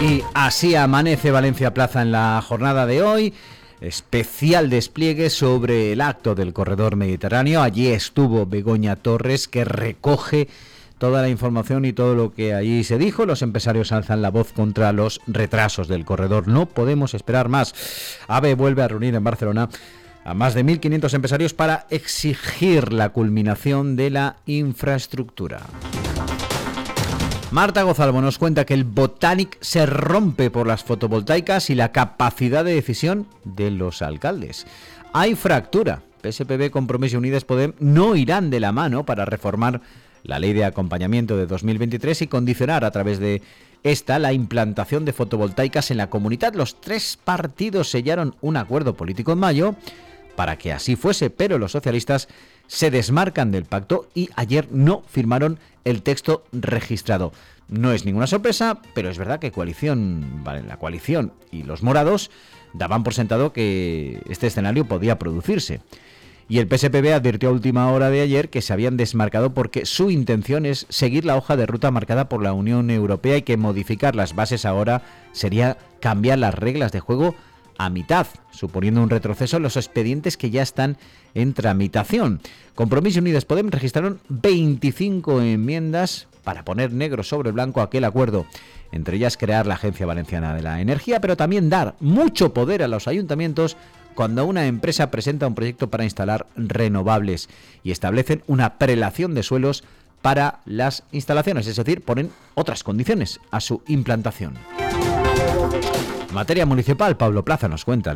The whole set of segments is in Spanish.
Y así amanece Valencia Plaza en la jornada de hoy. Especial despliegue sobre el acto del corredor mediterráneo. Allí estuvo Begoña Torres que recoge toda la información y todo lo que allí se dijo. Los empresarios alzan la voz contra los retrasos del corredor. No podemos esperar más. AVE vuelve a reunir en Barcelona a más de 1.500 empresarios para exigir la culminación de la infraestructura. Marta Gozalvo nos cuenta que el Botanic se rompe por las fotovoltaicas y la capacidad de decisión de los alcaldes. Hay fractura. PSPB, Compromiso Unidas Podem no irán de la mano para reformar la ley de acompañamiento de 2023 y condicionar a través de esta la implantación de fotovoltaicas en la comunidad. Los tres partidos sellaron un acuerdo político en mayo para que así fuese, pero los socialistas se desmarcan del pacto y ayer no firmaron el texto registrado. No es ninguna sorpresa, pero es verdad que coalición, vale, la coalición y los morados daban por sentado que este escenario podía producirse. Y el PSPB advirtió a última hora de ayer que se habían desmarcado porque su intención es seguir la hoja de ruta marcada por la Unión Europea y que modificar las bases ahora sería cambiar las reglas de juego a mitad, suponiendo un retroceso en los expedientes que ya están en tramitación. Compromiso Unidas Podemos registraron 25 enmiendas para poner negro sobre blanco aquel acuerdo, entre ellas crear la Agencia Valenciana de la Energía, pero también dar mucho poder a los ayuntamientos cuando una empresa presenta un proyecto para instalar renovables y establecen una prelación de suelos para las instalaciones, es decir, ponen otras condiciones a su implantación materia municipal, Pablo Plaza nos cuenta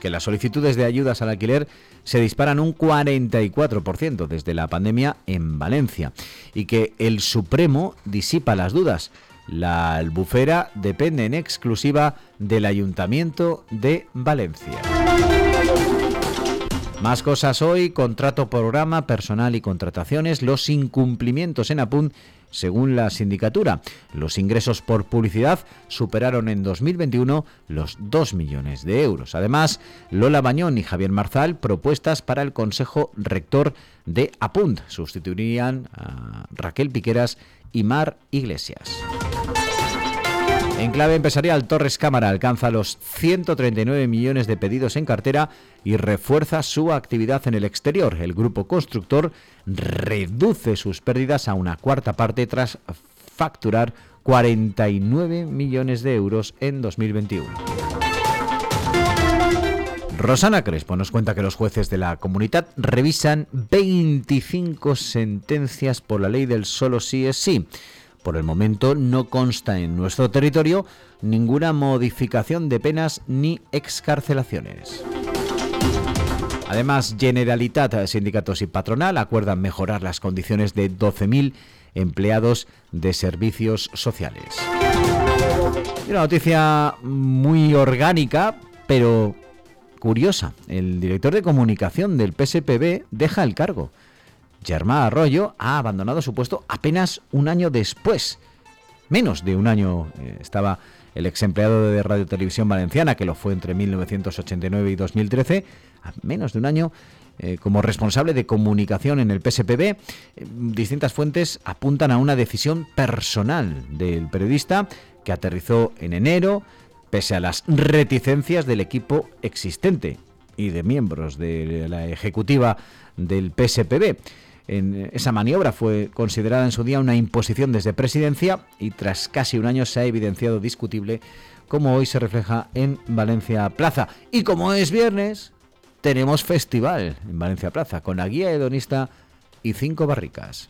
que las solicitudes de ayudas al alquiler se disparan un 44% desde la pandemia en Valencia y que el Supremo disipa las dudas. La albufera depende en exclusiva del Ayuntamiento de Valencia. Más cosas hoy, contrato programa, personal y contrataciones, los incumplimientos en Apunt según la sindicatura. Los ingresos por publicidad superaron en 2021 los 2 millones de euros. Además, Lola Bañón y Javier Marzal propuestas para el Consejo Rector de Apunt sustituirían a Raquel Piqueras y Mar Iglesias. En clave empresarial, Torres Cámara alcanza los 139 millones de pedidos en cartera y refuerza su actividad en el exterior. El grupo constructor reduce sus pérdidas a una cuarta parte tras facturar 49 millones de euros en 2021. Rosana Crespo nos cuenta que los jueces de la comunidad revisan 25 sentencias por la ley del solo sí es sí. Por el momento no consta en nuestro territorio ninguna modificación de penas ni excarcelaciones. Además, Generalitat, sindicatos y patronal acuerdan mejorar las condiciones de 12.000 empleados de servicios sociales. una noticia muy orgánica, pero curiosa. El director de comunicación del PSPB deja el cargo. Germán Arroyo ha abandonado su puesto apenas un año después. Menos de un año eh, estaba el ex empleado de Radio Televisión Valenciana, que lo fue entre 1989 y 2013, a menos de un año eh, como responsable de comunicación en el PSPB. Eh, distintas fuentes apuntan a una decisión personal del periodista que aterrizó en enero, pese a las reticencias del equipo existente y de miembros de la ejecutiva del PSPB. En esa maniobra fue considerada en su día una imposición desde presidencia y tras casi un año se ha evidenciado discutible como hoy se refleja en Valencia Plaza. Y como es viernes, tenemos festival en Valencia Plaza con la guía hedonista y cinco barricas.